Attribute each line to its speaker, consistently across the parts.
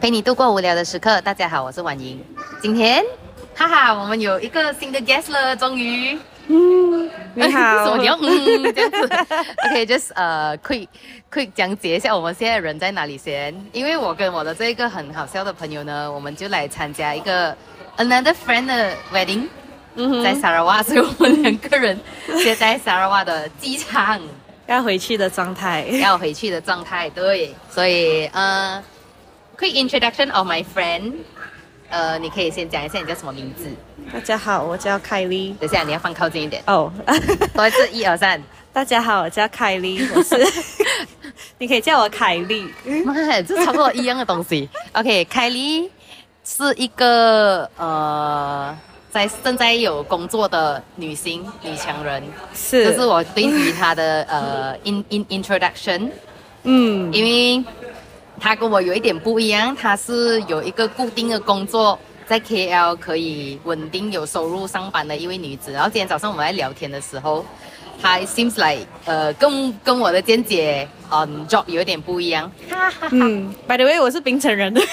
Speaker 1: 陪你度过无聊的时刻。大家好，我是婉莹。今天，哈哈，我们有一个新的 guest 了，终于。
Speaker 2: 嗯，你好。
Speaker 1: 什么叫嗯这样子？OK，just 呃，quick quick 讲解一下我们现在人在哪里先。因为我跟我的这一个很好笑的朋友呢，我们就来参加一个 another friend 的 wedding，在沙拉瓦，所以我们两个人 现在沙拉瓦的机场
Speaker 2: 要回去的状态，
Speaker 1: 要回去的状态。对，所以呃。Quick introduction of my friend，呃，你可以先讲一下你叫什么名字。
Speaker 2: 大家好，我叫凯莉。
Speaker 1: 等下你要放靠近一点哦。多一次，一二三。
Speaker 2: 大家好，我叫凯莉，我是。你可以叫我凯莉。
Speaker 1: 妈呀，这差不多一样的东西。OK，凯莉是一个呃，在正在有工作的女星女强人。
Speaker 2: 是。
Speaker 1: 这是我对于她的呃 in in introduction。嗯。因为。他跟我有一点不一样，他是有一个固定的工作，在 KL 可以稳定有收入上班的一位女子。然后今天早上我们在聊天的时候，她 seems like 呃跟跟我的见解嗯 job 有点不一样。
Speaker 2: 嗯，by the way 我是槟城人的，为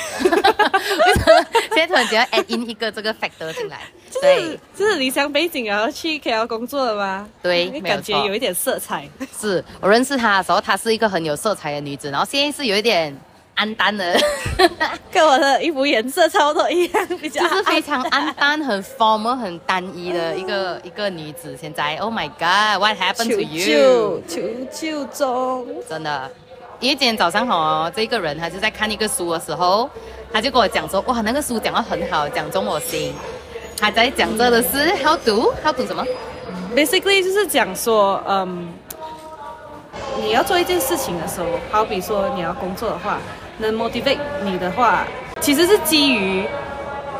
Speaker 2: 什
Speaker 1: 么现在突然间 add in 一个这个 factor 进来？
Speaker 2: 对，就是离乡背景然后去 KL 工作了吗？
Speaker 1: 对，
Speaker 2: 感觉有一点色彩。
Speaker 1: 是我认识她的时候，她是一个很有色彩的女子，然后现在是有一点。暗淡的，
Speaker 2: 跟我的衣服颜色差不多一样，比
Speaker 1: 较就是非常暗淡、很 formal、很单一的一个一个女子。现在，Oh my God，What happened to you？
Speaker 2: 求救中，
Speaker 1: 真的。因为今天早上哈，这个人他就在看一个书的时候，他就跟我讲说，哇，那个书讲得很好，讲中我心。他在讲这的是 How to？How to 什么
Speaker 2: ？Basically 就是讲说，嗯，你要做一件事情的时候，好比说你要工作的话。能 motivate 你的话，其实是基于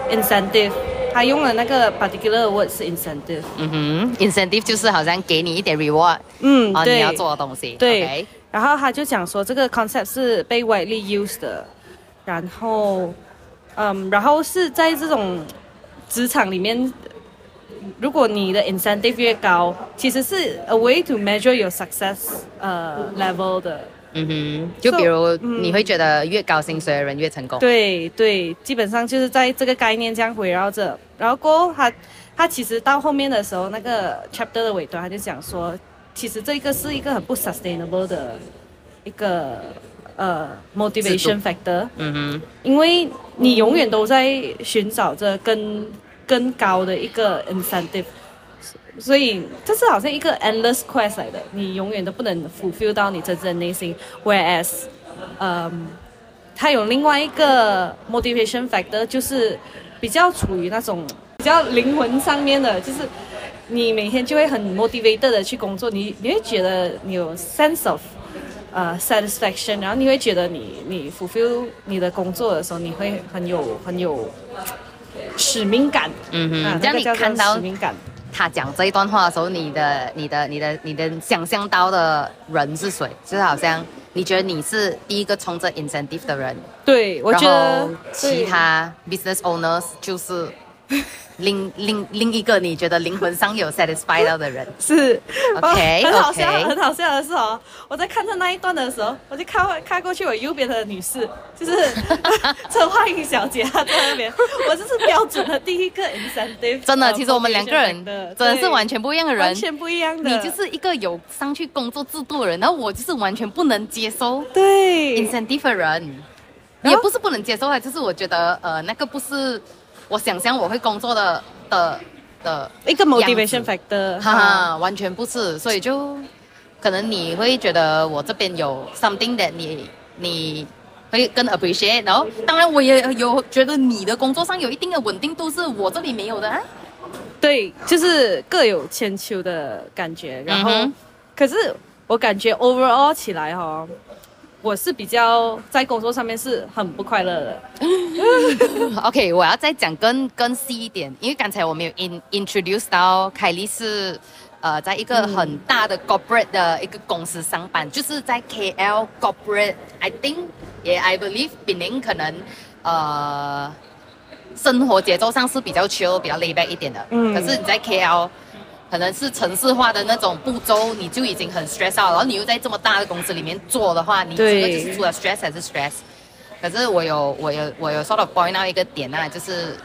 Speaker 2: incentive，他用了那个 particular word 是 incentive。
Speaker 1: 嗯哼，incentive 就是好像给你一点 reward，嗯，啊，你要做的东西。
Speaker 2: 对。然后他就讲说，这个 concept 是被 widely used 的，然后，嗯，然后是在这种职场里面，如果你的 incentive 越高，其实是 a way to measure your success 呃 level 的。嗯
Speaker 1: 哼，就比如你会觉得越高薪水的人越成功。
Speaker 2: 对对，基本上就是在这个概念这样围绕着。然后过后他他其实到后面的时候，那个 chapter 的尾端他就讲说，其实这个是一个很不 sustainable 的一个呃 motivation factor。嗯哼，因为你永远都在寻找着更更高的一个 incentive。所以这是好像一个 endless quest 来的，你永远都不能 fulfill 到你真正的内心。Whereas，嗯，它有另外一个 motivation factor，就是比较处于那种比较灵魂上面的，就是你每天就会很 motivated 的去工作，你你会觉得你有 sense of 呃 satisfaction，然后你会觉得你你 fulfill 你的工作的时候，你会很有很有使命感。嗯哼，
Speaker 1: 这样你看到
Speaker 2: 使命感。
Speaker 1: 他讲这一段话的时候，你的、你的、你的、你的想象到的人是谁？就是好像你觉得你是第一个冲着 incentive 的人，
Speaker 2: 对我觉得
Speaker 1: 其他 business owners 就是。另另另一个你觉得灵魂上有 satisfied 到的人
Speaker 2: 是
Speaker 1: OK，
Speaker 2: 很好笑，很好笑的是哦，我在看着那一段的时候，我就看看过去我右边的女士，就是陈焕英小姐她在那边，我就是标准的第一个 incentive。
Speaker 1: 真的，其实我们两个人真的是完全不一样的人，完
Speaker 2: 全不一样的。
Speaker 1: 你就是一个有上去工作制度的人，然后我就是完全不能接受
Speaker 2: 对
Speaker 1: incentive 的人，也不是不能接受啊，就是我觉得呃那个不是。我想象我会工作的的的
Speaker 2: 一个 motivation factor，
Speaker 1: 哈哈，完全不是，所以就可能你会觉得我这边有 something that 你你会更 appreciate，然后当然我也有觉得你的工作上有一定的稳定度是我这里没有的，啊。
Speaker 2: 对，就是各有千秋的感觉，然后可是我感觉 overall 起来哈。我是比较在工作上面是很不快乐的。
Speaker 1: OK，我要再讲更更细一点，因为刚才我没有 in introduce 到凯莉是呃，在一个很大的 corporate 的一个公司上班，就是在 KL corporate。I think，也 I believe，比您可能呃生活节奏上是比较 chill、比较 lay back 一点的。嗯。可是你在 KL。可能是城市化的那种步骤，你就已经很 stress out，然后你又在这么大的公司里面做的话，你这个就是除了 stress 还是 stress。可是我有我有我有 sort of point out 一个点啊，就是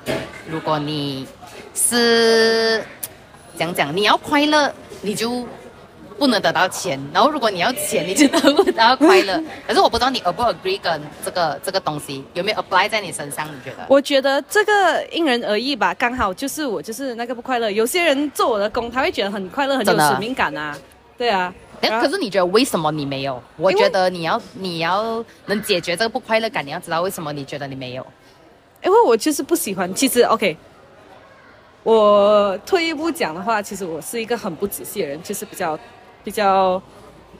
Speaker 1: 如果你是讲讲你要快乐，你就不能得到钱；然后如果你要钱，你就得不到快乐。可是我不知道你 agree 不 agree 跟这个这个东西有没有 apply 在你身上？你觉得？
Speaker 2: 我觉得这个因人而异吧，刚好就是我就是那个不快乐。有些人做我的工，他会觉得很快乐，很有使命感啊。对啊，
Speaker 1: 哎，可是你觉得为什么你没有？我觉得你要你要能解决这个不快乐感，你要知道为什么你觉得你没有。
Speaker 2: 因为我就是不喜欢。其实 OK，我退一步讲的话，其实我是一个很不仔细的人，就是比较比较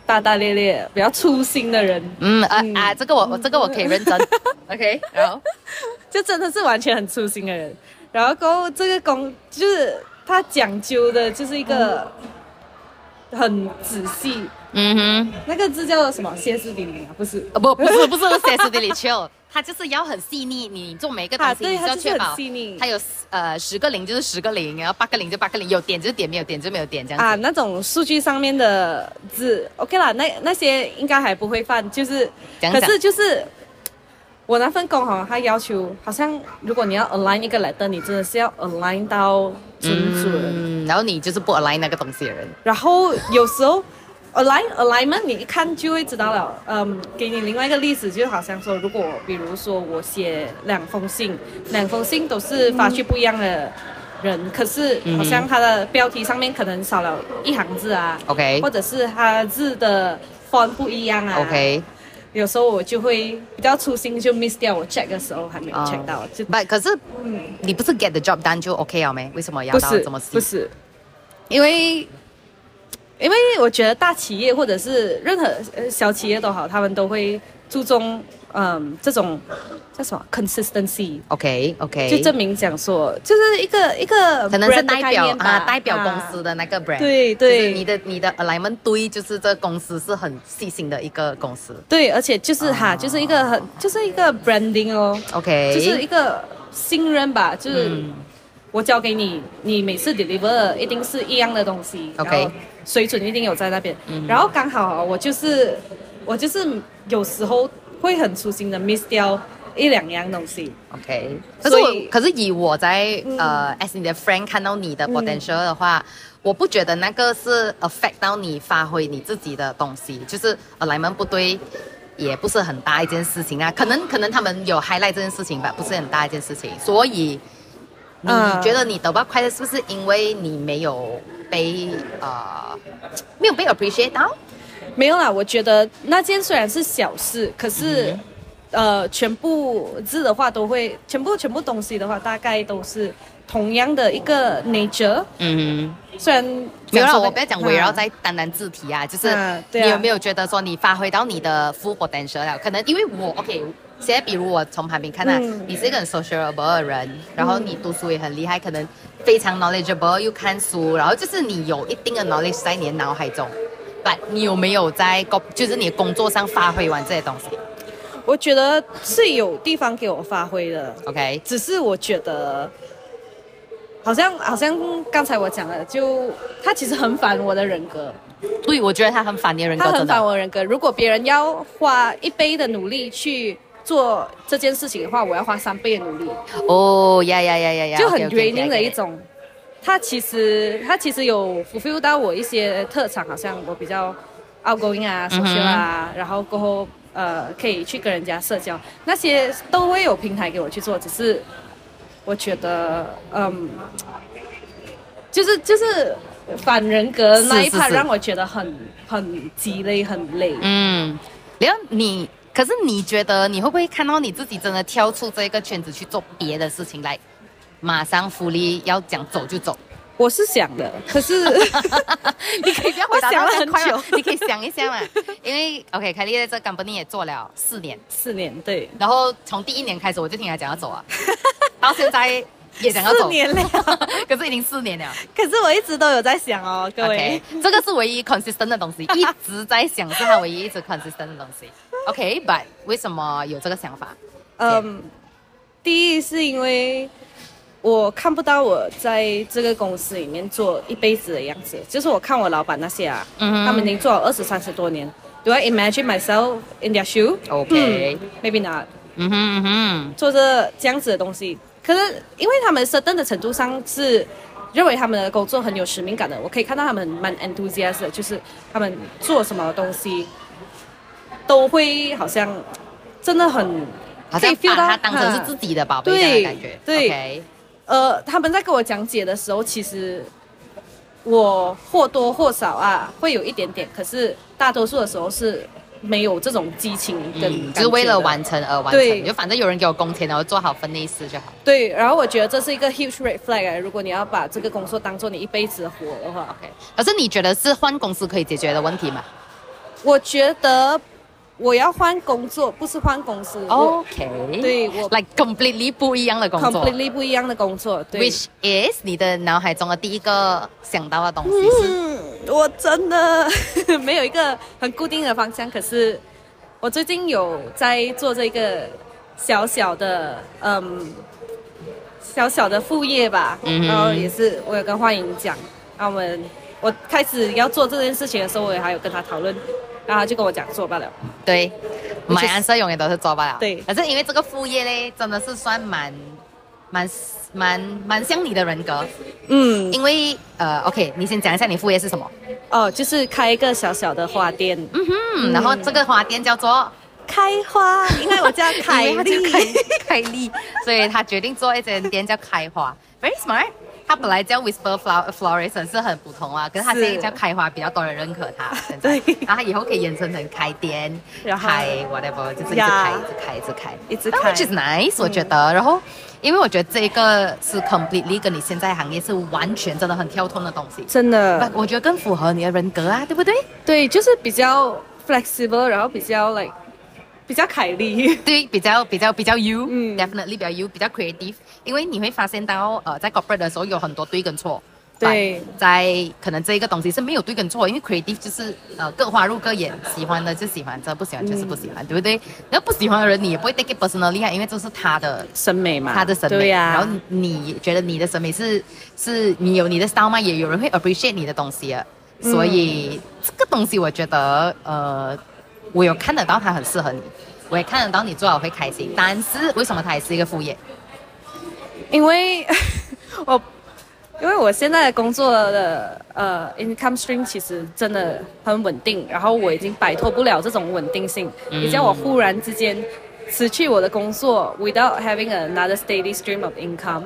Speaker 2: 大大咧咧、比较粗心的人，
Speaker 1: 嗯啊
Speaker 2: 嗯
Speaker 1: 啊，这个我我这个我可以认真。OK，然后
Speaker 2: 就真的是完全很粗心的人。然后过后这个工就是他讲究的，就是一个很仔细。
Speaker 1: 嗯哼。
Speaker 2: 那个字叫做什么？歇斯底里啊？不是，
Speaker 1: 呃，不，不是，不是歇斯底里 chill，它就是要很细腻。你做每一个东
Speaker 2: 啊，
Speaker 1: 西，你要确保它有呃十个零就是十个零，然后八个零就八个零，有点就是点，没有点就没有点，这样
Speaker 2: 啊，那种数据上面的字，OK 啦，那那些应该还不会犯，就是，可是就是我那份工哈，他要求好像如果你要 align 一个 letter，你真的是要 align 到准准，
Speaker 1: 嗯，然后你就是不 align 那个东西的人。
Speaker 2: 然后有时候 align alignment 你一看就会知道了。嗯，给你另外一个例子，就好像说，如果比如说我写两封信，两封信都是发去不一样的人，可是好像它的标题上面可能少了一行字啊
Speaker 1: OK
Speaker 2: 或者是它字的 font 不一样啊。
Speaker 1: OK，
Speaker 2: 有时候我就会比较粗心，就 miss 掉我 check 的时候还没有
Speaker 1: 哦。
Speaker 2: check 到，就
Speaker 1: 不，可是你不是 get the job done 就 OK 了没？为什么要
Speaker 2: 是
Speaker 1: 到这么细？
Speaker 2: 不是，因为因为我觉得大企业或者是任何呃小企业都好，他们都会注重嗯这种叫什么 consistency，OK
Speaker 1: OK，
Speaker 2: 就证明讲说就是一个一个
Speaker 1: 可能是代表
Speaker 2: 吧
Speaker 1: 啊代表
Speaker 2: 啊
Speaker 1: 公司的那个 brand。
Speaker 2: 对
Speaker 1: 就是
Speaker 2: 对
Speaker 1: 你的你的 alignment 对，就是这公司是很细心的一个公司。
Speaker 2: 对，而且就是哈，
Speaker 1: 哦
Speaker 2: 就是一个很就是一个 branding 哦
Speaker 1: ，OK，
Speaker 2: 就是一个信任吧，就是。
Speaker 1: 嗯
Speaker 2: 我交给你，你每次 deliver 一定是一样的东西
Speaker 1: OK
Speaker 2: 水准一定有在那边。
Speaker 1: 嗯
Speaker 2: 然后刚好啊我就是我就是有时候会很粗心的 miss 掉一两样东西。
Speaker 1: OK，可是我可是以我在、
Speaker 2: 嗯
Speaker 1: 呃，as 你的 friend 看到你的 potential 的话，我不觉得那个是 affect 到你发挥你自己的东西，就是 alignment 不对。也不是很大一件事情啊，可能可能他们有 highlight 这件事情吧，不是很大一件事情，所以你
Speaker 2: 嗯
Speaker 1: 觉得你得不到快乐，是不是因为你没有被呃没有被 appreciate 到？
Speaker 2: 没有啦，我觉得那件虽然是小事，可是、
Speaker 1: 嗯
Speaker 2: 呃，全部字的话都会，全部全部东西的话，大概都是同样的一个 nature。
Speaker 1: 嗯，
Speaker 2: 虽然
Speaker 1: 没有啦，
Speaker 2: 讲说
Speaker 1: 我不要讲围绕
Speaker 2: 啊
Speaker 1: 在单单字体啊，就是你有没有觉得说你发挥到你的 full potential 了？可能因为我 OK，现在比如我从旁边看到、
Speaker 2: 嗯
Speaker 1: 你是一个很 sociable 的人，然后你读书也很厉害，可能非常 knowledgeable，又看书，然后就是你有一定的 knowledge 在你的脑海中。但你有没有在工，就是你的工作上发挥完这些东西
Speaker 2: 我觉得是有地方给我发挥的。
Speaker 1: ？OK，
Speaker 2: 只是我觉得，好像好像刚才我讲了，就他其实很反我的人格，
Speaker 1: 对我觉得他很反你的人格，
Speaker 2: 他很。反我的人格。如果别人要花一倍的努力去做这件事情的话，我要花三倍的努力，
Speaker 1: 哦呀呀呀呀呀，
Speaker 2: 就很 OK，OK，draining 的一种。他其实他其实有 fulfill 到我一些特长，好像我比较 outgoing 啊、
Speaker 1: 嗯哼
Speaker 2: social 啊，然后过后呃可以去跟人家社交，那些都会有平台给我去做，只是我觉得嗯，就是就是反人格那一
Speaker 1: 是是
Speaker 2: part
Speaker 1: 是
Speaker 2: 让我觉得很很鸡肋、很累。
Speaker 1: 嗯，然后你，可是你觉得你会不会看到你自己真的跳出这个圈子去做别的事情来？马上福利要讲走就走，
Speaker 2: 我是想的，可是
Speaker 1: 你可以不要回答
Speaker 2: 我想了很久
Speaker 1: 你可以想一下嘛。因为 OK，凯莉在这 company 也做了四年，
Speaker 2: 四年对，
Speaker 1: 然后从第一年开始我就听他讲要走啊，到现在也想要走，
Speaker 2: 四年了，
Speaker 1: 可是已经四年了。
Speaker 2: 可是我一直都有在想哦，各位
Speaker 1: 这个是唯一 consistent 的东西，一直在想是他唯一一直 consistent 的东西。OK，but、为什么有这个想法？
Speaker 2: 嗯，第一是因为我看不到我在这个公司里面做一辈子的样子，就是我看我老板那些啊，
Speaker 1: 嗯
Speaker 2: 他们已经做了二十三十多年。Do I imagine myself in their shoe?
Speaker 1: OK
Speaker 2: Hmm, maybe not.
Speaker 1: 嗯哼嗯哼，
Speaker 2: 做着这样子的东西。可是因为他们 certain 的程度上是认为他们的工作很有使命感的，我可以看到他们蛮 enthusiastic，就是他们做什么东西都会好像真的很
Speaker 1: 好像
Speaker 2: feel 到
Speaker 1: 把它当成是自己的宝贝的感觉。
Speaker 2: 对呃，他们在跟我讲解的时候，其实我或多或少啊会有一点点，可是大多数的时候是没有这种激情跟、
Speaker 1: 嗯，就是为了完。成而完
Speaker 2: 对
Speaker 1: 成，就反正有人给我工钱，然后做好分内事就好。
Speaker 2: 对，然后我觉得这是一个 huge red flag 啊。如果你要把这个工作当做你一辈子的活的话
Speaker 1: ，OK，可是你觉得是换公司可以解决的问题吗
Speaker 2: 我觉得我要换工作，不是换公司。我
Speaker 1: ？OK，
Speaker 2: 对我
Speaker 1: ，like completely 不一样的工作
Speaker 2: completely 不一样的工作。对。
Speaker 1: ，which is 你的脑海中的第一个想到的东西是
Speaker 2: 嗯，我真的 没有一个很固定的方向，可是我最近有在做这个小小的嗯小小的副业吧，
Speaker 1: 嗯哼
Speaker 2: 然后也是我有跟欢迎讲，那我们我开始要做这件事情的时候，我也还有跟他讨论，然后就跟我讲做罢了。
Speaker 1: 对买安色永远都是做不了。
Speaker 2: 对
Speaker 1: 可是因为这个副业嘞，真的是算蛮蛮蛮蛮像你的人格，
Speaker 2: 嗯，
Speaker 1: 因为呃，OK，你先讲一下你副业是什么？
Speaker 2: 哦，就是开一个小小的花店，
Speaker 1: 嗯哼，然后这个花店叫做
Speaker 2: 开花，因为我叫凯丽。
Speaker 1: 凯丽，所以他决定做一间店叫开花，very smart。他本来叫 Whisper Flower Florist 是很普通啊，可是他
Speaker 2: 是
Speaker 1: 现在叫开花，比较多人认可它。
Speaker 2: 对。
Speaker 1: 然后它以后可以延伸成开店、
Speaker 2: 然后
Speaker 1: 开 whatever，就是一直开、一直开、一直开，
Speaker 2: 一直开。
Speaker 1: which is nice，我觉得。然后，因为我觉得这个是 completely 跟你现在行业是完全真的很跳脱的东西，
Speaker 2: 真的，
Speaker 1: 我觉得更符合你的人格啊，对不对？
Speaker 2: 对，就是比较 flexible，然后比较 like 比较凯丽。
Speaker 1: 对，比较比较比较 you，
Speaker 2: 嗯
Speaker 1: d e f i n i t e l y 比较 you，比较 creative，因为你会发现到，呃，在 corporate 的时候有很多对跟错。
Speaker 2: 对
Speaker 1: 在可能这一个东西是没有对跟错，因为 creative 就是呃各花入各眼，喜欢的就喜欢，这不喜欢就是不喜欢，对不对？那不喜欢的人你也不会 take it personally 啊，因为这是他的
Speaker 2: 审美嘛，
Speaker 1: 他的审美，
Speaker 2: 对呀、
Speaker 1: 然后你觉得你的审美是是你有你的 style 吗？也有人会 appreciate 你的东西所以、这个东西我觉得呃，我有看得到它很适合你，我也看得到你做了会开心，但是为什么它也是一个副业？
Speaker 2: 因为 我因为我现在的工作的呃 income stream 其实真的很稳定，然后我已经摆脱不了这种稳定性。
Speaker 1: 嗯
Speaker 2: 你叫我忽然之间辞去我的工作，without having another steady stream of income，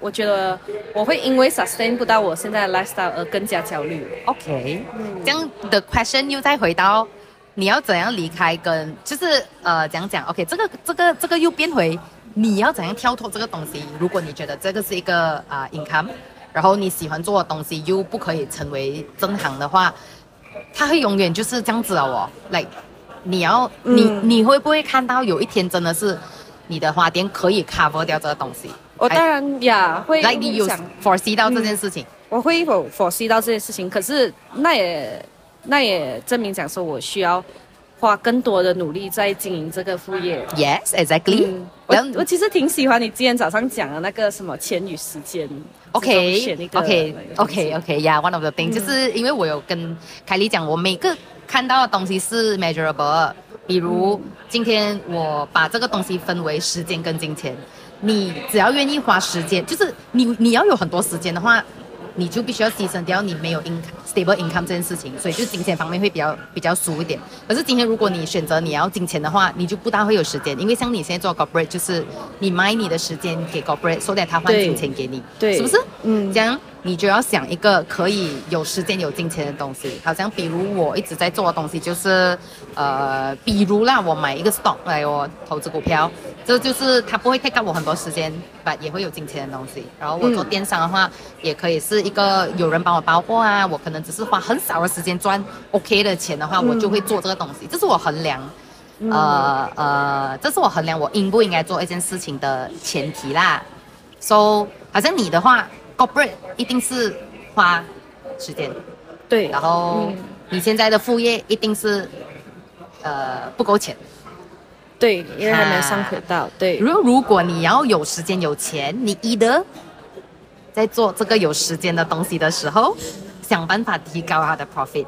Speaker 2: 我觉得我会因为 sustain 不到我现在的 lifestyle 而更加焦虑。
Speaker 1: OK，、这样的 question 又再回到你要怎样离开跟就是呃讲讲 OK，这个这个这个又变回你要怎样跳脱这个东西。如果你觉得这个是一个啊、income，然后你喜欢做的东西又不可以成为正行的话，它会永远就是这样子的哦。like 你要你、
Speaker 2: 嗯
Speaker 1: 你会不会看到有一天真的是你的花店可以 cover 掉这个东西？
Speaker 2: 我当然呀会
Speaker 1: 来，你有
Speaker 2: 想
Speaker 1: foresee 到这件事情？
Speaker 2: 我会否 foresee 到这件事情，可是那也那也证明讲说我需要花更多的努力在经营这个副业。
Speaker 1: Yes, exactly.
Speaker 2: 嗯，我我其实挺喜欢你今天早上讲的那个什么钱与时间。
Speaker 1: OK
Speaker 2: 个
Speaker 1: OK OK OK 呀、yeah,，one of the thing、就是因为我有跟凯莉讲，我每个看到的东西是 measurable，比如、今天我把这个东西分为时间跟金钱，你只要愿意花时间，就是你你要有很多时间的话。你就必须要牺牲掉你没有 income stable income 这件事情，所以就金钱方面会比较比较俗一点。可是今天如果你选择你要金钱的话，你就不大会有时间，因为像你现在做 corporate，就是你卖你的时间给 corporate，所以他换金钱给你，
Speaker 2: 对
Speaker 1: 是不是？
Speaker 2: 嗯
Speaker 1: 这样你就要想一个可以有时间有金钱的东西，好像比如我一直在做的东西就是，呃，比如啦，我买一个 stock 来我投资股票，这就是它不会 take up 我很多时间，but 也会有金钱的东西。然后我做
Speaker 2: 嗯
Speaker 1: 电商的话，也可以是一个有人帮我包货啊，我可能只是花很少的时间赚 OK 的钱的话，我就会做这个东西，这是我衡量。呃呃，这是我衡量我应不应该做一件事情的前提啦。So，好像你的话，corporate 一定是花时间，
Speaker 2: 对，
Speaker 1: 然后
Speaker 2: 嗯
Speaker 1: 你现在的副业一定是呃不够钱。
Speaker 2: 对，因为还没上轨道。对，
Speaker 1: 如如果你要有时间有钱，你一的在做这个有时间的东西的时候，想办法提高它的 profit。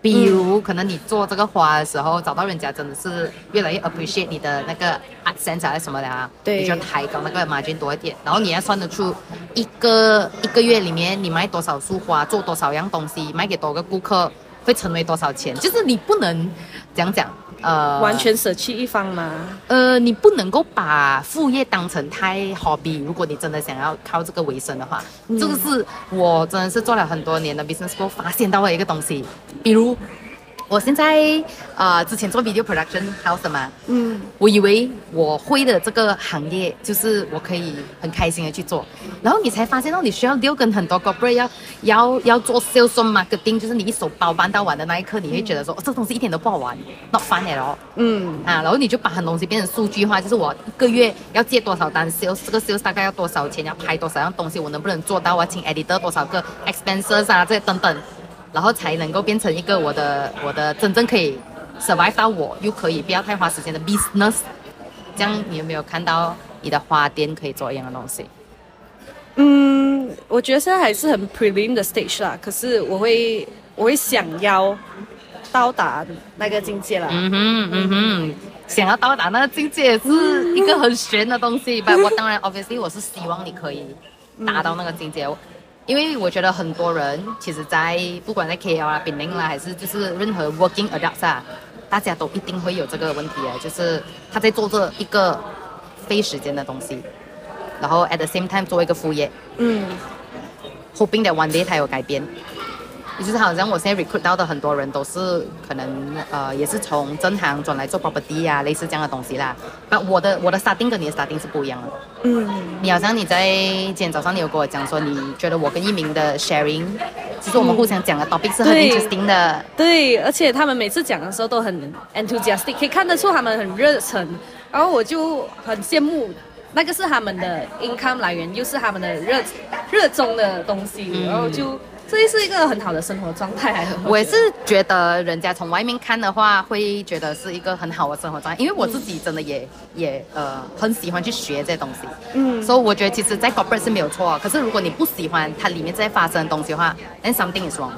Speaker 1: 比如可能你做这个花的时候，找到人家真的是越来越 appreciate 你的那个 art sense 还是什么的啊，
Speaker 2: 对。
Speaker 1: 你就抬高那个 margin 多一点，然后你要算得出一个一个月里面你卖多少束花，做多少样东西，卖给多个顾客会成为多少钱，就是你不能这样讲，呃，
Speaker 2: 完全舍弃一方吗。
Speaker 1: 呃，你不能够把副业当成太 hobby。如果你真的想要靠这个为生的话，这个是我真的是做了很多年的 business school 发现到的一个东西。比如我现在呃之前做 video production 还有什么？
Speaker 2: 嗯，
Speaker 1: 我以为我会的这个行业就是我可以很开心的去做，然后你才发现到你需要六跟很多 corporate 要要要做 sales marketing，就是你一手包办到完的那一刻，你会觉得说、哦、这东西一点都不好玩，not fun at all。
Speaker 2: 嗯，
Speaker 1: 啊，然后你就把很多东西变成数据化，就是我一个月要接多少单 sales，这个 sales 大概要多少钱，要拍多少样东西，我能不能做到？我要请 editor 多少个 expenses 啊，这些等等，然后才能够变成一个我的我的真正可以 survive 到我又可以不要太花时间的 business。这样你有没有看到你的花店可以做一样的东西？
Speaker 2: 嗯，我觉得现在还是很 prelim 的 stage 啦，可是我会我会想要到达那个境界啦。
Speaker 1: 嗯哼嗯哼，想要到达那个境界也是一个很玄的东西吧。我当然 obviously 我是希望你可以达到那个境界，因为我觉得很多人其实在不管在 KL 啊、槟城啦，还是就是任何 working adults 啊，大家都一定会有这个问题啊，就是他在做这一个费时间的东西，然后 at the same time 做一个副业
Speaker 2: 嗯
Speaker 1: ，hoping that one day 他有改变。也就是好像我现在 recruit 到的很多人都是可能呃也是从正行转来做 property 啊，类似这样的东西啦。那我的我的 starting 跟你的 starting 是不一样的。
Speaker 2: 嗯，
Speaker 1: 你好像你在今天早上你有跟我讲说，你觉得我跟一鸣的 sharing，其实我们互相讲的 topic 是很 interesting 的。
Speaker 2: 对，而且他们每次讲的时候都很 enthusiastic，可以看得出他们很热忱，然后我就很羡慕。那个是他们的 income 来源，又是他们的热热衷的东西，
Speaker 1: 嗯
Speaker 2: 然后就这是一个很好的生活状态。
Speaker 1: 我也是觉得人家从外面看的话，会觉得是一个很好的生活状态，因为我自己真的也、也呃很喜欢去学这些东西。
Speaker 2: 嗯
Speaker 1: 所以我觉得其实，在 corporate 是没有错，可是如果你不喜欢它里面在发生的东西的话，then something is wrong。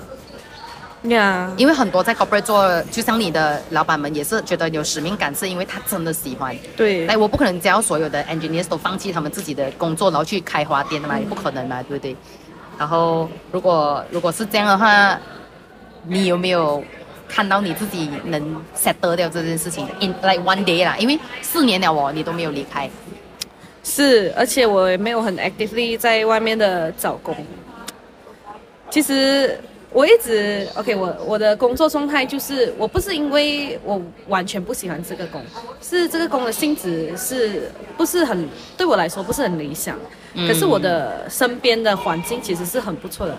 Speaker 2: 呀，
Speaker 1: 因为很多在 corporate 做，就像你的老板们也是觉得有使命感，是因为他真的喜欢。
Speaker 2: 对
Speaker 1: 哎，我不可能叫所有的 engineers 都放弃他们自己的工作，然后去开花店的嘛，也不可能嘛，对不对？然后如果如果是这样的话，你有没有看到你自己能 settle 掉这件事情？in like one day 啦，因为四年了哦，你都没有离开。
Speaker 2: 是，而且我也没有很 actively 在外面的找工。其实我一直 OK，我我的工作状态就是，我不是因为我完全不喜欢这个工，是这个工的性质是不是很对我来说不是很理想，
Speaker 1: 嗯
Speaker 2: 可是我的身边的环境其实是很不错的。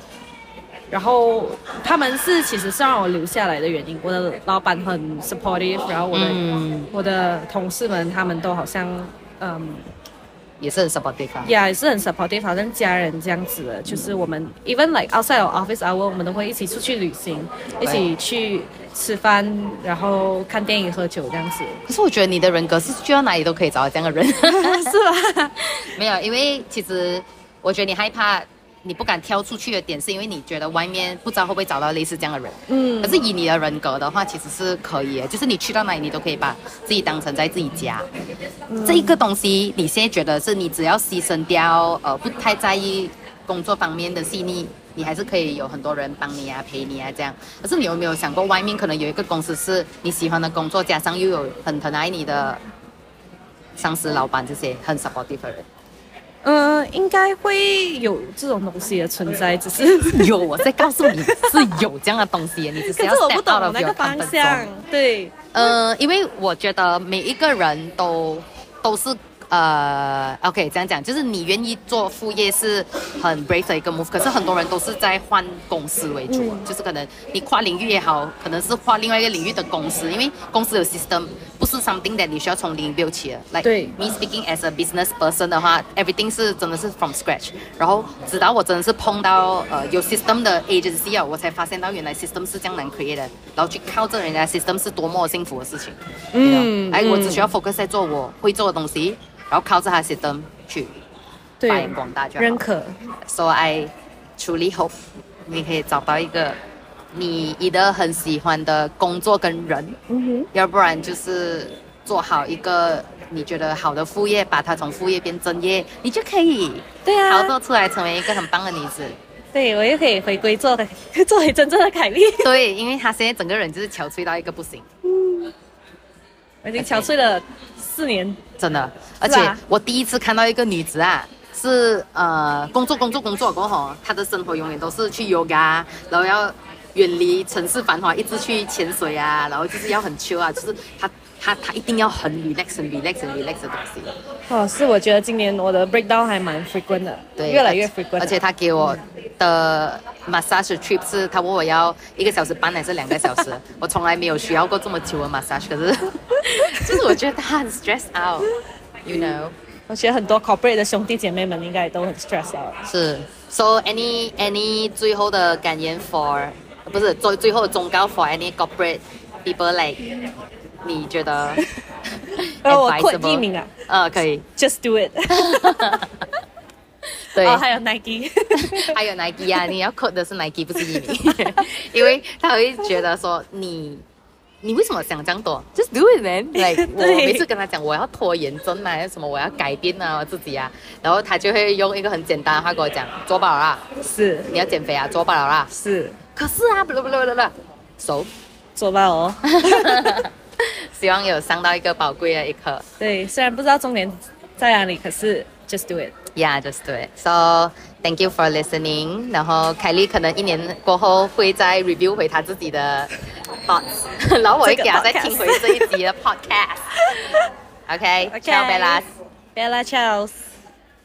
Speaker 2: 然后他们是其实是让我留下来的原因，我的老板很 supportive，然后我的、
Speaker 1: 嗯
Speaker 2: 我的同事们他们都好像嗯。
Speaker 1: 也是很 supportive
Speaker 2: 也是很 supportive，好像家人这样子的。就是我们 even like outside of office hour，我们都会一起出去旅行，一起去吃饭，然后看电影、喝酒这样子。
Speaker 1: 可是我觉得你的人格是去到哪里都可以找到这样的人。
Speaker 2: 是吧？
Speaker 1: 没有，因为其实我觉得你害怕，你不敢跳出去的点，是因为你觉得外面不知道会不会找到类似这样的人。
Speaker 2: 嗯
Speaker 1: 可是以你的人格的话，其实是可以的，就是你去到哪里，你都可以把自己当成在自己家。这一个东西，你现在觉得是你只要牺牲掉，呃，不太在意工作方面的细腻，你还是可以有很多人帮你啊、陪你啊这样。可是你有没有想过，外面可能有一个公司是你喜欢的工作，加上又有很疼爱你的上司、老板这些很 supportive 的人？
Speaker 2: 嗯、应该会有这种东西的存在，只是
Speaker 1: 有，我在告诉你是有这样的东西，你只是要
Speaker 2: 可是我
Speaker 1: step
Speaker 2: 不
Speaker 1: out
Speaker 2: 懂
Speaker 1: of
Speaker 2: 那
Speaker 1: your
Speaker 2: 个方
Speaker 1: comfort
Speaker 2: 向
Speaker 1: zone。。
Speaker 2: 对，
Speaker 1: 呃，因为我觉得每一个人都都是呃，OK，这样讲，就是你愿意做副业是很 brave 的一个 move，可是很多人都是在换公司为主，
Speaker 2: 嗯
Speaker 1: 就是可能你跨领域也好，可能是跨另外一个领域的公司，因为公司有 system，不是 something that 你需要从零 build 起的。Like
Speaker 2: 对
Speaker 1: me speaking as a business person 的话，everything 是真的是 from scratch，然后直到我真的是碰到呃有 system 的 agency 啊，我才发现到原来 system 是这样难 create 的，然后去靠着人家 system 是多么幸福的事情。
Speaker 2: 嗯
Speaker 1: 哎，我只
Speaker 2: 嗯
Speaker 1: 需要 focus 在做我会做的东西，然后靠着它 system 去发
Speaker 2: 对
Speaker 1: 扬，光大就好。
Speaker 2: 认可。
Speaker 1: So I truly hope 你可以找到一个你一个很喜欢的工作跟人，
Speaker 2: 嗯
Speaker 1: 要不然就是做好一个你觉得好的副业，把它从副业变正业，你就可以，
Speaker 2: 对啊，
Speaker 1: 操作出来成为一个很棒的女子。
Speaker 2: 对我又可以回归做 作为真正的凯莉。
Speaker 1: 对，因为她现在整个人就是憔悴到一个不行，
Speaker 2: 我已经憔悴了四年，
Speaker 1: 真的。而且
Speaker 2: 啊
Speaker 1: 我第一次看到一个女子啊，是呃工作工作工作过后，她的生活永远都是去 yoga，然后要远离城市繁华，一直去潜水啊，然后就是要很 chill 啊，就是她她她一定要很 relax 很 relax 很 relax 的东西。
Speaker 2: 哦，是我觉得今年我的 breakdown 还蛮 frequent 的，
Speaker 1: 对，
Speaker 2: 越来越 frequent，
Speaker 1: 而且他给我的 massage trip 是，他问我要一个小时半还是两个小时，我从来没有需要过这么久的 massage，可是就是我觉得他很 stress out，you know，
Speaker 2: 我觉得很多 corporate 的兄弟姐妹们应该都很 stress out。
Speaker 1: 是，so any any 最后的感言 for 不是最最后的忠告 for any corporate people like，你觉得
Speaker 2: 呃，我艺名啊
Speaker 1: 呃，可以
Speaker 2: ，，just do it。
Speaker 1: 对。
Speaker 2: 哦，还有 Nike。
Speaker 1: 还有 Nike 啊，你要 quote 的是 Nike，不是伊米，因为他会觉得说你。你为什么想这样多？Just do it, man！like 我每次跟他讲我要拖延症啊，什么我要改变啊我自己啊，然后他就会用一个很简单的话跟我讲，做饱了啦，
Speaker 2: 是
Speaker 1: 你要减肥啊，做饱了啦。
Speaker 2: 是，
Speaker 1: 可是啊，不不不不不，手，
Speaker 2: 做吧哦。
Speaker 1: 希望有上到一个宝贵的一课。
Speaker 2: 对，虽然不知道重点在哪里，可是 just do it。
Speaker 1: Yeah, just do it. So thank you for listening. 然后凯莉可能一年过后会再 review 回她自己的 thoughts，然后我会给她再听回这一集的 podcast。OK，
Speaker 2: OK
Speaker 1: ciao Bellas。
Speaker 2: Bella Charles。